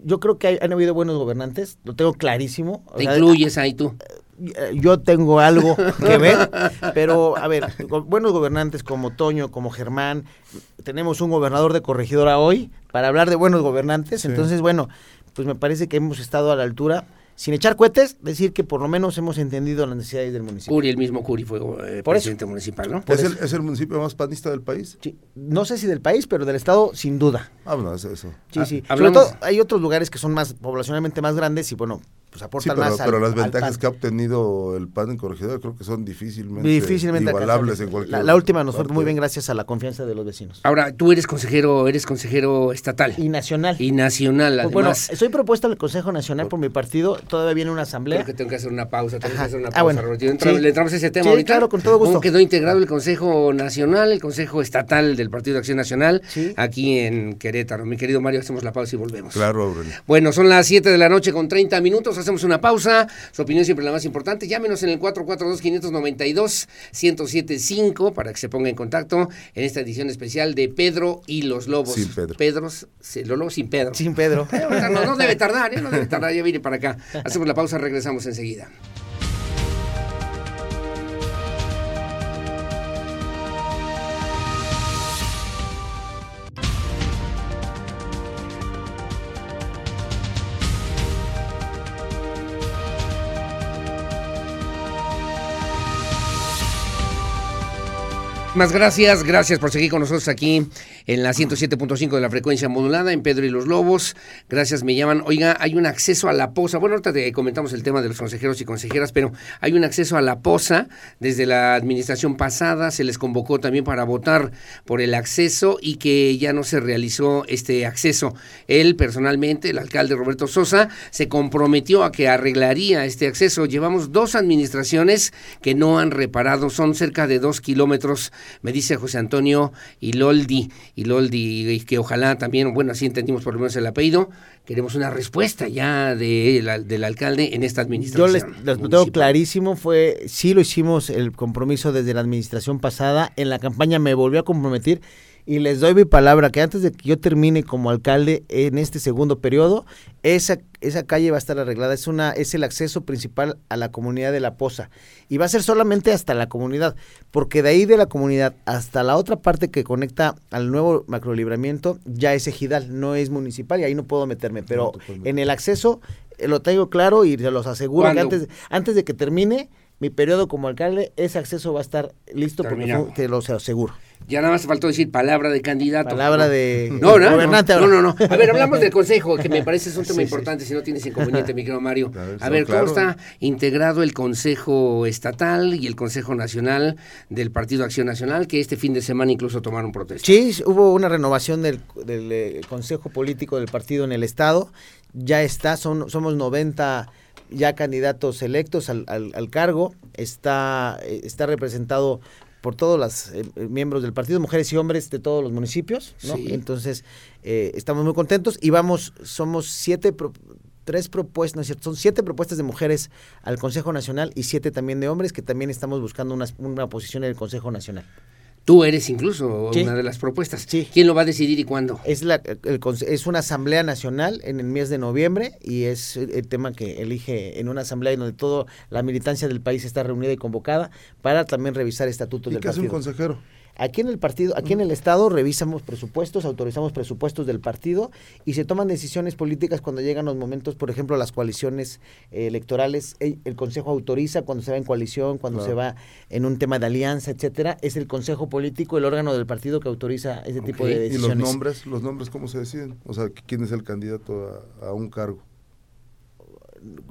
Yo creo que hay- han habido buenos gobernantes, lo tengo clarísimo. O Te sea, incluyes ahí tú. Eh, yo tengo algo que ver, <laughs> pero a ver, buenos gobernantes como Toño, como Germán, tenemos un gobernador de corregidora hoy para hablar de buenos gobernantes, entonces bueno, pues me parece que hemos estado a la altura, sin echar cohetes, decir que por lo menos hemos entendido las necesidades del municipio. Curi, el mismo Curi fue eh, Por eso. presidente municipal, ¿no? ¿Es el, ¿Es el municipio más panista del país? Sí, no sé si del país, pero del estado sin duda. Ah, bueno, es eso. Sí, Ah, sí. Sobre hablamos- todo hay otros lugares que son más poblacionalmente más grandes y bueno, pues Sí, aportan pero, más al- pero las al ventajas PAN. que ha obtenido el PAN en Corregidora creo que son difícilmente, difícilmente igualables en cualquier la, la última nos fue parte. muy bien gracias a la confianza de los vecinos. Ahora, tú eres consejero, eres consejero estatal Y nacional. y nacional, Pues bueno, además. soy propuesta al Consejo Nacional por mi partido, todavía viene una asamblea. Creo que tengo que hacer una pausa, tengo que hacer una Ah, pausa, bueno. Entra- Sí. Le entramos a ese tema Sí, ahorita. claro, con todo gusto. ¿Cómo quedó integrado el Consejo Nacional, el Consejo Estatal del Partido de Acción Nacional, Sí. aquí en Querétaro? Mi querido Mario, hacemos la pausa y volvemos. Claro, Aurelio. Bueno, son las 7 de la noche con 30 minutos, hacemos una pausa. Su opinión siempre la más importante. Llámenos en el 442-592-1075 para que se ponga en contacto en esta edición especial de Pedro y los Lobos. Sin Pedro. Pedros, los Lobos sin Pedro. Sin Pedro. Eh, no debe tardar, ¿eh? no debe tardar, ya viene para acá. Hacemos la pausa, regresamos enseguida. Más gracias, gracias por seguir con nosotros aquí en la 107.5 de la frecuencia modulada en Pedro y los Lobos. Gracias, me llaman. Oiga, hay un acceso a la posa. Bueno, ahorita te comentamos el tema de los consejeros y consejeras, pero hay un acceso a la posa desde la administración pasada. Se les convocó también para votar por el acceso y que ya no se realizó este acceso. Él personalmente, el alcalde Roberto Sosa, se comprometió a que arreglaría este acceso. Llevamos dos administraciones que no han reparado, son cerca de dos kilómetros, me dice José Antonio Iloldi, Iloldi, y que ojalá también, bueno, así entendimos por lo menos el apellido, queremos una respuesta ya de la- del alcalde en esta Yo administración. les, les tengo municipal. clarísimo, fue, sí lo hicimos el compromiso desde la administración pasada, en la campaña me volvió a comprometer y les doy mi palabra que antes de que yo termine como alcalde en este segundo periodo, esa, esa calle va a estar arreglada, es, una, es el acceso principal a la comunidad de La Poza. Y va a ser solamente hasta la comunidad, porque de ahí de la comunidad hasta la otra parte que conecta al nuevo macrolibramiento ya es ejidal, no es municipal y ahí no puedo meterme, pero en el acceso eh, lo tengo claro y se los aseguro que antes, antes de que termine mi periodo como alcalde, ese acceso va a estar listo porque te lo aseguro. Ya nada más faltó decir palabra de candidato. Palabra de No, no, gobernante no, no, no. A ver, hablamos del consejo, que me parece es un tema Sí, sí. importante, si no tienes inconveniente, mi querido Mario. A ver, ¿cómo está integrado el Consejo Estatal y el Consejo Nacional del Partido Acción Nacional, que este fin de semana incluso tomaron protesta? Sí, hubo una renovación del, del, eh, Consejo Político del partido en el Estado. Ya está, son, somos 90 ya candidatos electos al, al- al cargo. Está, eh, está representado por todos los eh, eh, miembros del partido, mujeres y hombres de todos los municipios. ¿no? Sí. Entonces, eh, estamos muy contentos y vamos, somos siete... pro- Tres propuestas, no es cierto, son siete propuestas de mujeres al Consejo Nacional y siete también de hombres que también estamos buscando una, una posición en el Consejo Nacional. Tú eres incluso Sí. una de las propuestas. Sí. ¿Quién lo va a decidir y cuándo? Es, la, el es una asamblea nacional en el mes de noviembre y es el tema que elige en una asamblea en donde toda la militancia del país está reunida y convocada para también revisar estatutos ¿Y del qué hace un partido. consejero? Aquí en el partido, aquí en el estado revisamos presupuestos, autorizamos presupuestos del partido y se toman decisiones políticas cuando llegan los momentos, por ejemplo, las coaliciones eh, electorales, el, el consejo autoriza cuando se va en coalición, cuando Claro. se va en un tema de alianza, etcétera, es el consejo político, el órgano del partido que autoriza ese tipo de ¿Y decisiones. los nombres? ¿Los nombres cómo se deciden? O sea, ¿quién es el candidato a, a un cargo?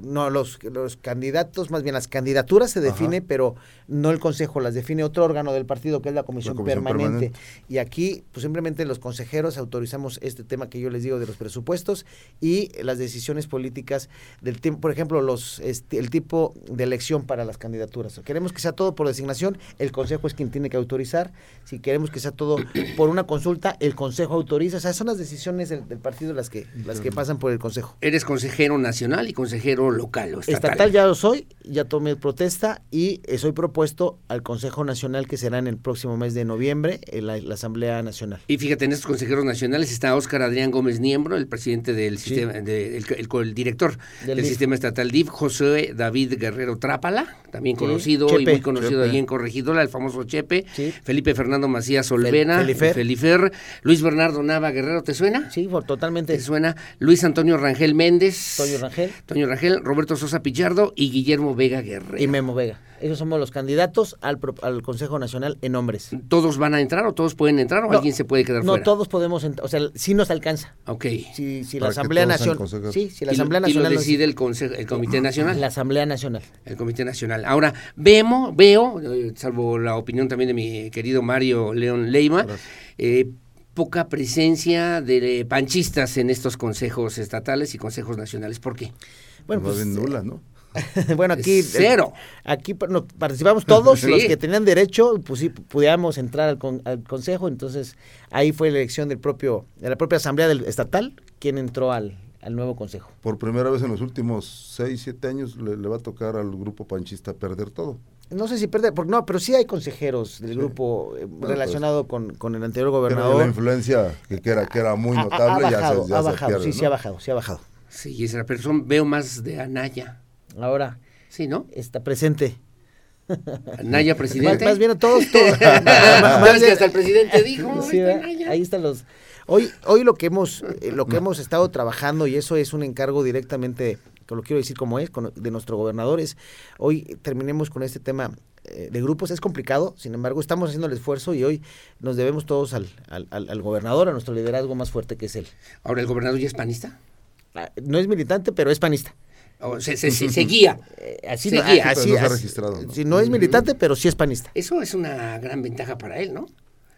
No, los, los candidatos, más bien las candidaturas se define, pero no el consejo, las define otro órgano del partido que es la comisión, comisión permanente. permanente. Y aquí, pues simplemente los consejeros autorizamos este tema que yo les digo de los presupuestos y las decisiones políticas del tiempo, por ejemplo, los este, el tipo de elección para las candidaturas. Queremos que sea todo por designación, el consejo es quien tiene que autorizar. Si queremos que sea todo por una consulta, el consejo autoriza. O sea, son las decisiones del, del partido las que las que pasan por el consejo. Eres consejero nacional y consejero local o estatal. Estatal ya lo soy, ya tomé protesta y eh, soy propuesto al Consejo Nacional que será en el próximo mes de noviembre en la, la Asamblea Nacional. Y fíjate, en estos consejeros nacionales está Óscar Adrián Gómez Niembro, el presidente del Sí. sistema, de- el, el- el director Del sistema estatal DIF, José David Guerrero Trápala, también Sí, conocido y muy conocido Chepe. allí en Corregidora, el famoso Chepe, Sí. Felipe Fernando Macías Olvera, Felifer. Felifer, Luis Bernardo Nava Guerrero, ¿te suena? Sí, por- totalmente. ¿Te suena? Luis Antonio Rangel Méndez. Toño Rangel. Toño Rangel, Roberto Sosa Pichardo y Guillermo Vega Guerrero. Y Memo Vega. Esos somos los candidatos al, pro- al Consejo Nacional en nombres. ¿Todos van a entrar o todos pueden entrar o No, alguien se puede quedar No fuera? todos podemos entrar, o sea, sí nos alcanza. Ok. Si, si la Asamblea Nacional. Sí, si la Y lo- Asamblea y lo Nacional. nos- decide el, conse- el Comité Nacional. La Asamblea Nacional. El Comité Nacional. Ahora, vemos, veo, eh, salvo la opinión también de mi querido Mario León Leima, eh, poca presencia de panchistas en estos consejos estatales y consejos nacionales. ¿Por qué? Bueno, pues, bien nula, ¿no? <laughs> bueno, aquí. Cero. Aquí pa- no, participamos todos, <laughs> Sí. los que tenían derecho, pues sí, pudiéramos entrar al, con- al consejo. Entonces, ahí fue la elección del propio, de la propia Asamblea del Estatal, quien entró al, al nuevo consejo. Por primera vez en los últimos 6, 7 años le, le va a tocar al grupo panchista perder todo. No sé si perder, porque no, pero sí hay consejeros del grupo eh, pues, relacionado con, con el anterior Pero gobernador. la influencia que, que era, que era muy Ha- ha- notable ha ya bajado, se, ya ha se bajado, pierde, sí, ¿no? sí ha bajado, sí ha bajado. Sí, esa persona veo más de Anaya. Ahora Sí, ¿no? está presente. Anaya presidente. más bien a todos, todos. <laughs> Más que hasta el presidente dijo. Ahí están los. Hoy, hoy lo que hemos, eh, lo que hemos estado trabajando y eso es un encargo directamente, que lo quiero decir como es, con- de nuestro gobernador es, hoy terminemos con este tema eh, de grupos. Es complicado, sin embargo, estamos haciendo el esfuerzo y hoy nos debemos todos al, al, al- al gobernador, a nuestro liderazgo más fuerte que es él. Ahora, ¿el gobernador ya es panista? Ah, No es militante, pero es panista. O se, se, se- se guía. Eh, así, no, así, así- registrado, ¿no? sí, no es militante, pero sí es panista. Eso es una gran ventaja para él, ¿no?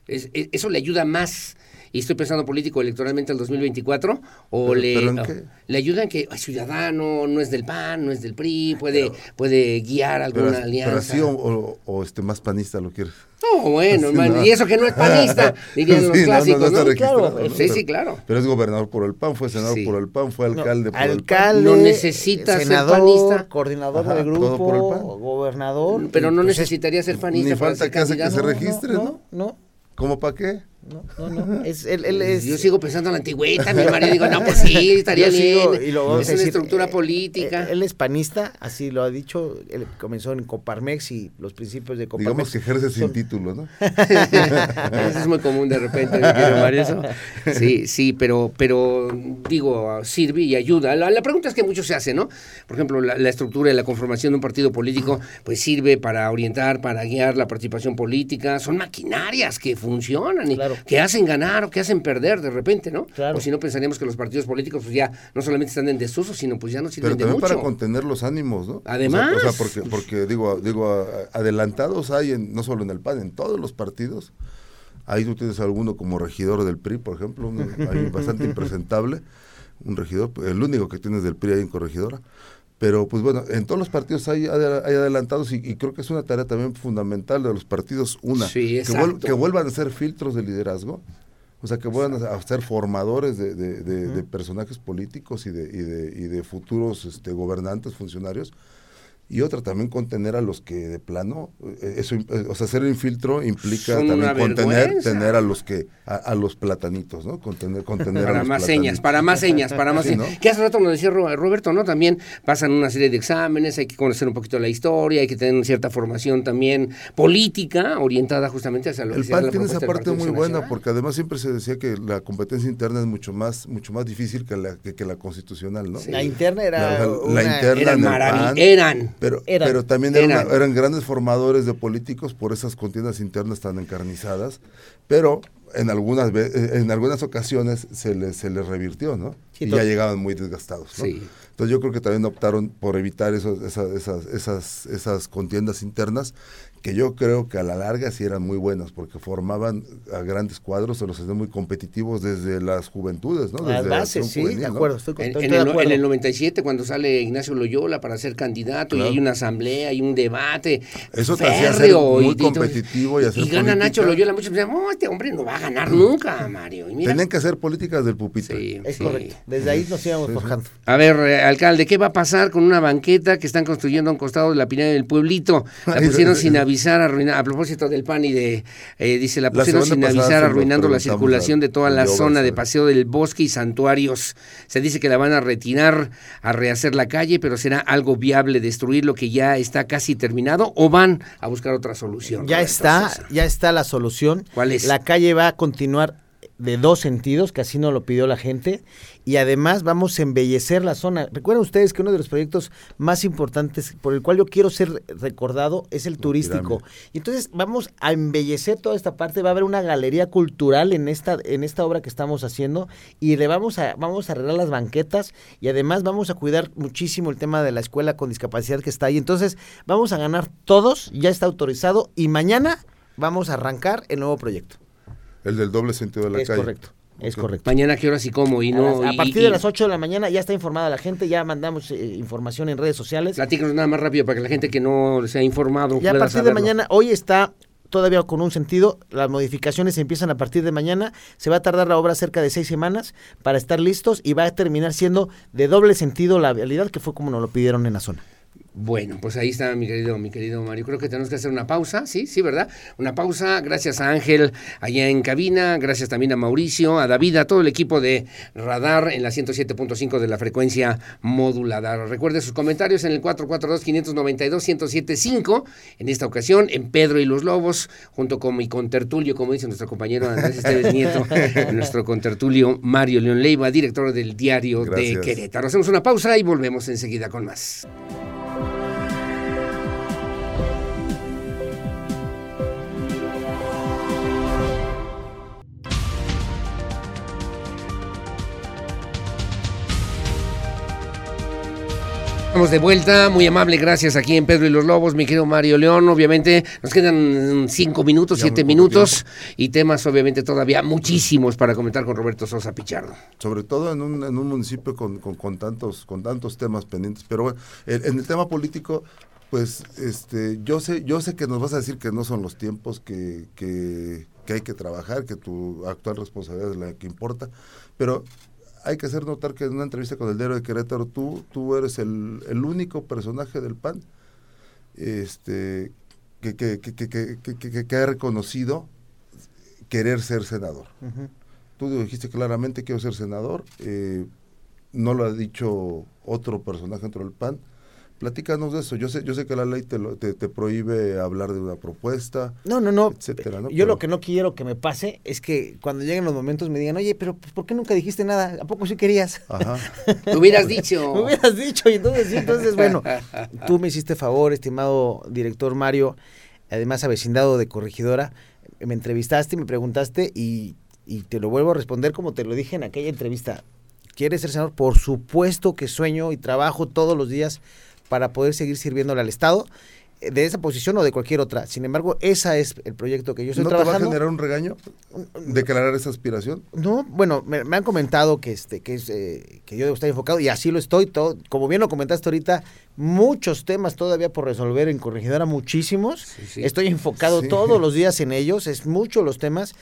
Es- es- eso le ayuda más, y estoy pensando político electoralmente al 2024, o Pero- le, pero ¿en o- qué? le ayuda en que es ciudadano, no es del PAN, no es del PRI, puede, puede guiar Pero, alguna pero alianza. así o, o- o este más panista lo quieres. No, bueno, Así hermano, no. y eso que no es panista, <laughs> dirían los Sí, no, no, clásicos, Claro, ¿no? sí, Pero- sí, claro. Pero es gobernador por el PAN, fue senador Sí. por el PAN, fue No, alcalde por el PAN. alcalde, No necesita ser senador, panista. coordinador Ajá, del todo grupo, por el PAN. gobernador. Pero no pues es- necesitaría ser panista Ni para falta ser que hace que se registre, ¿no? No, ¿Cómo para qué? No, no, no. Es, él, él es, Yo sigo pensando en la antigüedad, mi marido digo, no, pues sí, <laughs> estaría yo sigo, bien. y lo vamos es a una estructura eh, política. eh, Él es panista, así lo ha dicho. Él comenzó en Coparmex y los principios de Coparmex. Digamos que ejerce sin son- título, ¿no? <laughs> Eso es muy común de repente, eso. Sí, sí, pero, pero digo, sirve y ayuda. La, la pregunta es que mucho se hace, ¿no? Por ejemplo, la, la estructura y la conformación de un partido político, pues sirve para orientar, para guiar la participación política. Son maquinarias que funcionan y Claro. Que hacen ganar o que hacen perder de repente, ¿no? Claro. O si no pensaríamos que los partidos políticos pues ya no solamente están en desuso, sino pues ya no sirven Pero de también mucho. para contener los ánimos, ¿no? O sea, Además. O sea, porque, porque digo, digo, adelantados hay, en, no solo en el PAN, en todos los partidos. Ahí tú tienes alguno como regidor del PRI, por ejemplo, ahí bastante <laughs> impresentable, un regidor, el único que tienes del PRI ahí en corregidora. Pero pues bueno, en todos los partidos hay, hay adelantados y, y creo que es una tarea también fundamental de los partidos, una, Sí, que, vuel- exacto. que vuelvan a ser filtros de liderazgo, o sea, que vuelvan a, a ser formadores de, de- de- de personajes políticos y de, y de, y de futuros este, gobernantes, funcionarios. Y otra, también contener a los que de plano, eh, eso, eh, o sea, hacer el filtro implica Son también contener vergüenza. tener a los que, a, a los platanitos, ¿no? Contener, contener a Para los más señas, platanitos. para más señas, para más Sí, señas. ¿no? Que hace rato nos decía Ro- Roberto, ¿no? También pasan una serie de exámenes, hay que conocer un poquito la historia, hay que tener cierta formación también política, orientada justamente hacia lo que El PAN la tiene esa parte muy buena, Nacional. porque además siempre se decía que la competencia interna es mucho más, mucho más difícil que la, que, que la constitucional, ¿no? La interna era. La- la- la una- interna Eran en el maravi- PAN. eran. Pero, Eran. pero también eran, Eran. una- eran grandes formadores de políticos por esas contiendas internas tan encarnizadas, pero en algunas eh, en algunas ocasiones se les, se les revirtió, ¿no? Sí, y ya llegaban muy desgastados, ¿no? Sí. Entonces yo creo que también optaron por evitar esos, esas, esas, esas, esas contiendas internas que yo creo que a la larga sí eran muy buenas, porque formaban a grandes cuadros, se los hacían muy competitivos desde las juventudes, ¿no? Desde Las la bases, acción sí, juvenil, de ¿no? acuerdo, estoy, con- En, en de el, acuerdo. en el 97, cuando sale Ignacio Loyola para ser candidato y hay una asamblea, hay un debate. Eso te hacía ser férreo, muy y- y competitivo y hacer gana política. Nacho Loyola. Muchos decían, no, este hombre no va a ganar nunca, Mario. Y mira, Tenían que hacer políticas del pupitre. sí, Es sí. correcto. Desde ahí nos íbamos forjando. A ver, eh, alcalde, ¿qué va a pasar con una banqueta que están construyendo a un costado de la pirámide del pueblito? La pusieron sí. sin avisar, arruina- a propósito del pan y de, eh, dice, la La pusieron sin semana pasada avisar, arruinando la circulación de toda la de zona de. Paseo del Bosque y Santuarios. Se dice que la van a retirar, a rehacer la calle, pero será algo viable destruir lo que ya está casi terminado o van a buscar otra solución. Ya Roberto está, Sosa? ya está la solución. ¿Cuál es? La calle va a continuar de dos sentidos, que así nos lo pidió la gente, y además vamos a embellecer la zona. Recuerden ustedes que uno de los proyectos más importantes por el cual yo quiero ser recordado es el turístico. Y entonces vamos a embellecer toda esta parte, va a haber una galería cultural en esta en esta obra que estamos haciendo y le vamos a vamos a arreglar las banquetas y además vamos a cuidar muchísimo el tema de la escuela con discapacidad que está ahí. Entonces, vamos a ganar todos, ya está autorizado y mañana vamos a arrancar el nuevo proyecto. El del doble sentido de la es calle. correcto. Es correcto. Mañana, ¿qué horas y cómo? Y A no, las- a, partir y- de las 8 de la mañana ya está informada la gente, ya mandamos eh, información en redes sociales. Platícanos nada más rápido para que la gente que no se ha informado Ya a partir de mañana, hoy está todavía con un sentido, las modificaciones empiezan a partir de mañana, se va a tardar la obra cerca de seis semanas para estar listos y va a terminar siendo de doble sentido la vialidad que fue como nos lo pidieron en la zona. Bueno, pues ahí está mi querido, mi querido Mario. Creo que tenemos que hacer una pausa, ¿sí? Sí, ¿verdad? Una pausa. Gracias a Ángel allá en cabina, gracias también a Mauricio, a David, a todo el equipo de Radar en la 107.5 de la frecuencia modulada. Recuerde sus comentarios en el 442-592-1075. En esta ocasión, en Pedro y los Lobos, junto con mi contertulio, como dice nuestro compañero Andrés Esteves Nieto, <laughs> nuestro contertulio Mario León Leiva, director del diario de. Querétaro. Hacemos una pausa y volvemos enseguida con más. Estamos de vuelta, muy amable, gracias aquí en Pedro y los Lobos, mi querido Mario León. Obviamente nos quedan cinco minutos, Ya siete minutos y temas obviamente todavía muchísimos para comentar con Roberto Sosa Pichardo. sobre todo en un, en un municipio con, con, con tantos con tantos temas pendientes pero bueno en, en el tema político pues este yo sé yo sé que nos vas a decir que no son los tiempos que, que, que hay que trabajar que tu actual responsabilidad es la que importa pero hay que hacer notar que en una entrevista con el diario de Querétaro tú tú eres el, el único personaje del PAN este que, que, que, que, ha reconocido querer ser senador Tú dijiste claramente quiero ser senador, eh, no lo ha dicho otro personaje dentro del PAN. Platícanos de eso. Yo sé, yo sé que la ley te, lo- te, te prohíbe hablar de una propuesta, No, no, no. etcétera, ¿no? Yo Pero- lo que no quiero que me pase es que cuando lleguen los momentos me digan, oye, pero pues, ¿por qué nunca dijiste nada? ¿A poco sí querías? Ajá. Te <laughs> hubieras dicho. <laughs> Me hubieras dicho, y entonces sí, entonces bueno, <laughs> tú me hiciste favor, estimado director Mario, además avecindado de corregidora, me entrevistaste, me preguntaste y, y te lo vuelvo a responder como te lo dije en aquella entrevista. ¿Quieres ser senador? Por supuesto que sueño y trabajo todos los días para poder seguir sirviéndole al Estado eh, de esa posición o de cualquier otra. Sin embargo, ese es el proyecto que yo estoy ¿No te va a trabajando. generar un regaño declarar esa aspiración? No, bueno, me, me han comentado que este que es eh, que yo debo estar enfocado y así lo estoy. Todo, como bien lo comentaste ahorita, muchos temas todavía por resolver en corregidora, muchísimos. sí. Estoy enfocado Sí. todos los <laughs> días en ellos, es mucho los temas,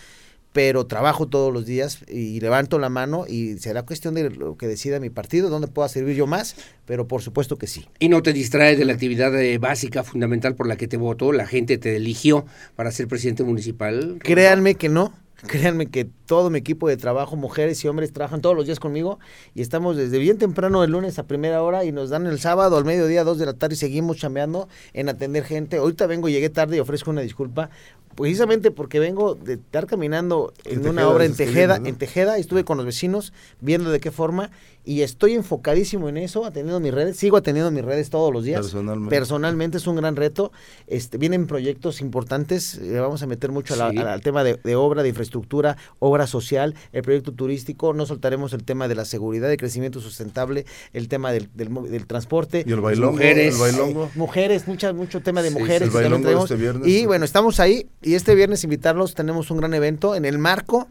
pero trabajo todos los días y levanto la mano y será cuestión de lo que decida mi partido, dónde pueda servir yo más, pero por supuesto que sí. Y no te distraes de la actividad eh, básica, fundamental por la que te votó, la gente te eligió para ser presidente municipal. Créanme que no. Créanme que todo mi equipo de trabajo, mujeres y hombres, trabajan todos los días conmigo y estamos desde bien temprano el lunes a primera hora y nos dan el sábado al mediodía, dos de la tarde y seguimos chambeando en atender gente. Ahorita vengo, llegué tarde y ofrezco una disculpa. Precisamente porque vengo de estar caminando en, En una obra en que Tejeda, ¿no? en Tejeda, estuve con los vecinos viendo de qué forma y estoy enfocadísimo en eso, atendiendo mis redes, sigo atendiendo mis redes todos los días. Personalmente. Personalmente es un gran reto. Este, vienen proyectos importantes, le vamos a meter mucho a la- Sí. a la- al tema de, de obra, de infraestructura, obra social, el proyecto turístico, no soltaremos el tema de la seguridad, de crecimiento sustentable, el tema del, del, del transporte. Y el bailongo, mujeres. el bailongo. Eh, mujeres, mucha, mucho tema de Sí, mujeres. el bailongo este viernes. y bueno, estamos ahí y este viernes invitarlos, tenemos un gran evento en el marco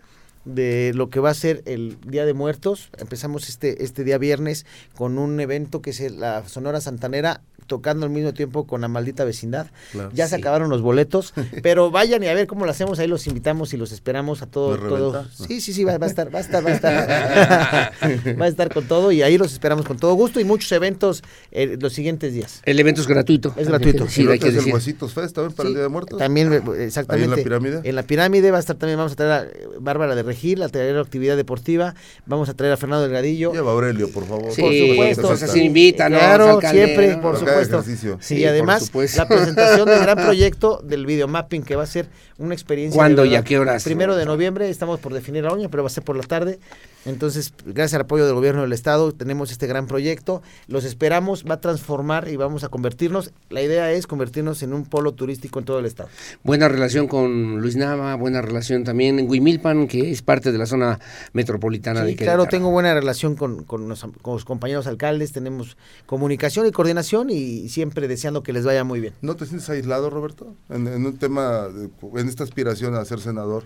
de lo que va a ser el Día de Muertos. Empezamos este, este día viernes con un evento que es la Sonora Santanera tocando al mismo tiempo con la maldita vecindad. Claro. Ya se Sí. acabaron los boletos, <laughs> pero vayan y a ver cómo lo hacemos, ahí los invitamos y los esperamos a todos. ¿De todos. reventa? Sí, sí, sí, va, va a estar, va a estar, va a estar. <laughs> va a estar con todo y ahí los esperamos con todo gusto y muchos eventos eh, los siguientes días. El evento es gratuito. Es gratuito. Sí, el hay que es el decir. Huesitos Fest también para Sí, el Día de Muertos. También, exactamente. Ahí en la pirámide. En la pirámide va a estar también, vamos a traer a Bárbara de Regil, a traer actividad deportiva, vamos a traer a Fernando Delgadillo. Lleva a Aurelio, por favor. Sí, por supuesto. pues así invita, ¿no? Claro, Alcalde, siempre, ¿no? por supuesto. Sí, Sí, y además supuesto. la presentación del gran proyecto del videomapping que va a ser una experiencia. ¿Cuándo y a qué horas? Primero de noviembre, estamos por definir la uña, pero va a ser por la tarde. Entonces, gracias al apoyo del gobierno del estado, tenemos este gran proyecto. Los esperamos, va a transformar y vamos a convertirnos. La idea es convertirnos en un polo turístico en todo el estado. Buena relación con Luis Nava, buena relación también en Huimilpan, que es parte de la zona metropolitana de Sí, Querétaro. claro, tengo buena relación con, con los, con los compañeros alcaldes, tenemos comunicación y coordinación y siempre deseando que les vaya muy bien. ¿No te sientes aislado, Roberto? En, en un tema, de- en esta aspiración a ser senador,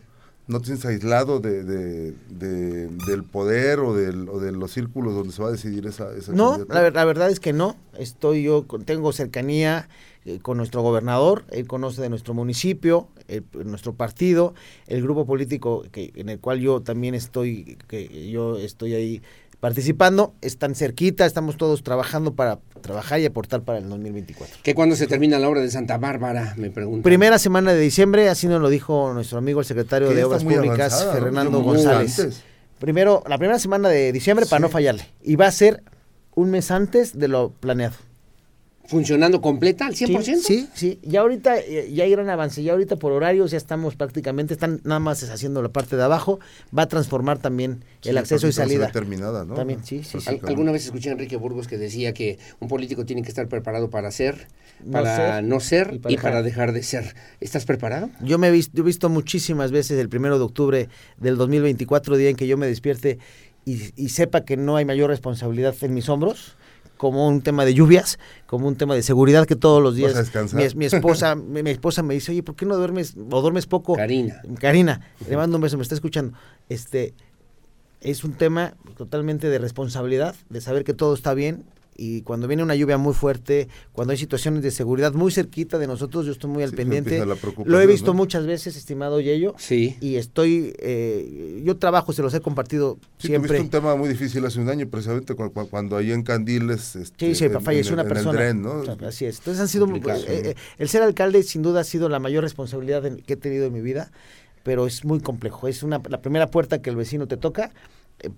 ¿no te sientes aislado de, de- de- del poder o, del- o de los círculos donde se va a decidir esa, esa No, la, ver- la verdad es que no. Estoy yo, tengo cercanía eh, con nuestro gobernador, él conoce de nuestro municipio, el- nuestro partido, el grupo político que, en el cual yo también estoy, que yo estoy ahí participando, están cerquita, estamos todos trabajando para trabajar y aportar para el 2024. ¿Que cuándo se termina la obra de Santa Bárbara? Me preguntan. Primera semana de diciembre, así nos lo dijo nuestro amigo el secretario de Obras Públicas. Fernando González. antes. Primero, la primera semana de diciembre para no fallarle. Y va a ser un mes antes de lo planeado. ¿Funcionando completa al 100%? Sí, sí, sí. Ya ahorita, eh, ya hay gran avance. Ya ahorita por horarios ya estamos prácticamente, están nada más haciendo la parte de abajo. Va a transformar también Sí, el acceso y salida. terminada, ¿no? También, sí, sí, sí. Al- Alguna vez escuché a Enrique Burgos que decía que un político tiene que estar preparado para ser, No para ser no ser y y para para, dejar. dejar de ser. ¿Estás preparado? Yo me he visto, yo he visto muchísimas veces el primero de octubre del 2024, día en que yo me despierte y, y sepa que no hay mayor responsabilidad en mis hombros, como un tema de lluvias, como un tema de seguridad que todos los ¿Vas días a descansar? mi, mi esposa <laughs> mi, mi esposa me dice, oye, ¿por qué no duermes o duermes poco? Karina. Karina, le mando un beso, me está escuchando. Este es un tema totalmente de responsabilidad, de saber que todo está bien y cuando viene una lluvia muy fuerte, cuando hay situaciones de seguridad muy cerquita de nosotros, yo estoy muy al Sí, pendiente. Lo he visto ¿no? muchas veces, estimado Yello, Sí. y estoy, eh, yo trabajo, se los he compartido Sí, siempre. tuviste un tema muy difícil hace un año, precisamente cu- cu- cuando, ahí en Candiles... Este, Sí, sí, en- falleció en una el- en el persona. tren, ¿no? O sea, así es. Entonces han sido eh, eh, el ser alcalde sin duda ha sido la mayor responsabilidad que he tenido en mi vida, pero es muy complejo. Es una la primera puerta que el vecino te toca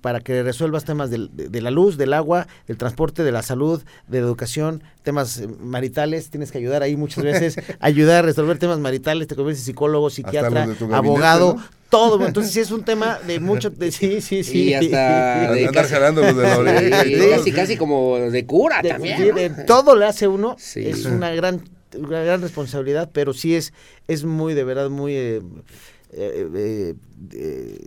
para que resuelvas temas del- de, de la luz, del agua, del transporte, de la salud, de la educación, temas eh, maritales. Tienes que ayudar ahí muchas veces, <laughs> ayudar a resolver temas maritales. Te conviertes en psicólogo, psiquiatra, gabinete, abogado, ¿no? todo. Entonces sí es un tema de mucho, de, sí, sí, sí. Y hasta <laughs> de Andar casi- jalando los de la y casi, casi como de cura de- también. sí, ¿no? de todo le hace uno Sí. es una gran una gran responsabilidad pero sí es es muy de verdad muy eh, eh, eh, eh,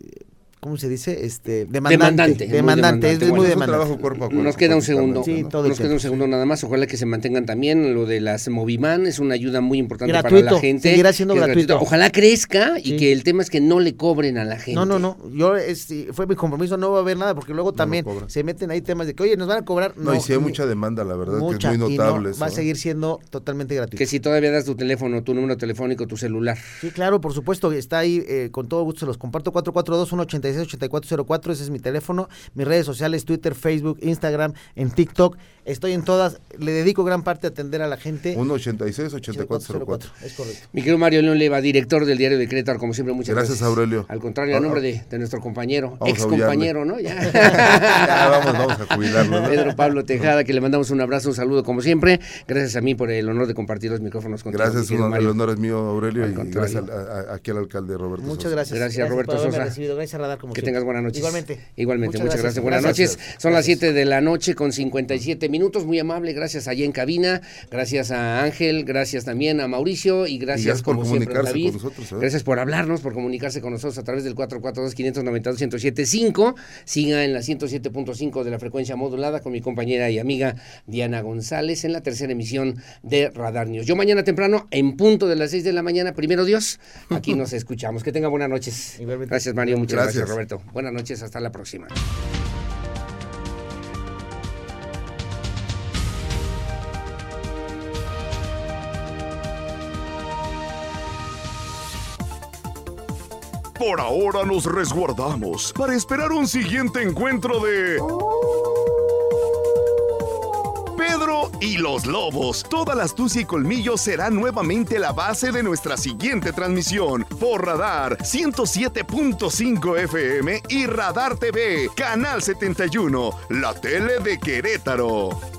¿Cómo se dice? Este, demandante. Demandante, Demandante, muy es demandante. muy Bueno, es un demandante. trabajo cuerpo a cuerpo. Nos queda un segundo. Nos queda un segundo nada más. Ojalá que se mantengan también lo de las Moviman. Es una ayuda muy importante para la gente. seguirá siendo gratuito. Ojalá crezca y Sí. que el tema es que no le cobren a la gente. No, no, no. Yo es- fue mi compromiso, no va a haber nada, porque luego también se meten ahí temas de que, oye, nos van a cobrar. No, y si hay mucha demanda, la verdad, mucha, que es muy y no, notable. va a ¿eh? seguir siendo totalmente gratuito. Que si todavía das tu teléfono, tu número telefónico, tu celular. Sí, claro, por supuesto, está ahí, eh, con todo gusto se los comparto, 442-187-10 186-8404, ese es mi teléfono. Mis redes sociales, Twitter, Facebook, Instagram, en TikTok. Estoy en todas. Le dedico gran parte a atender a la gente. 186-8404. Es correcto. Mi querido Mario León Leva, director del diario de Querétaro, como siempre, muchas gracias. Gracias, Aurelio. Al contrario, a Ah, nombre ah. de, de nuestro compañero, Vamos ex compañero, ¿no? Ya, <laughs> Ya. vamos, vamos a jubilarlo. ¿no? Pedro Pablo Tejada, que le mandamos un abrazo, un saludo como siempre. Gracias a mí por el honor de compartir los micrófonos contigo. Gracias, un- el honor es mío, Aurelio, Al y contrario. gracias al- a- a- aquí al alcalde Roberto. Muchas gracias. Gracias, Roberto Sosa. recibido. Gracias, Radar, como Que siempre. tengas buenas noches. Igualmente. Igualmente, muchas, gracias. Buenas Gracias. noches. Son las Gracias. 7 de la noche con 57 minutos. Muy amable. Gracias allá en cabina. Gracias a Ángel. Gracias también a Mauricio. Y gracias, Y gracias por como siempre, comunicarse David. con nosotros, ¿eh? Gracias por hablarnos, por comunicarse con nosotros a través del 442-592-1075. Siga en la 107.5 de la frecuencia modulada con mi compañera y amiga Diana González en la tercera emisión de Radar News. Yo mañana temprano, en punto de las 6 de la mañana, primero Dios, aquí nos escuchamos. Que tenga buenas noches. Gracias, Mario. Muchas gracias, Gracias. Roberto. Buenas noches. Hasta la próxima. Por ahora nos resguardamos para esperar un siguiente encuentro de... Pedro y los lobos. Toda la astucia y colmillo será nuevamente la base de nuestra siguiente transmisión por Radar 107.5 FM y Radar TV, Canal 71, la tele de Querétaro.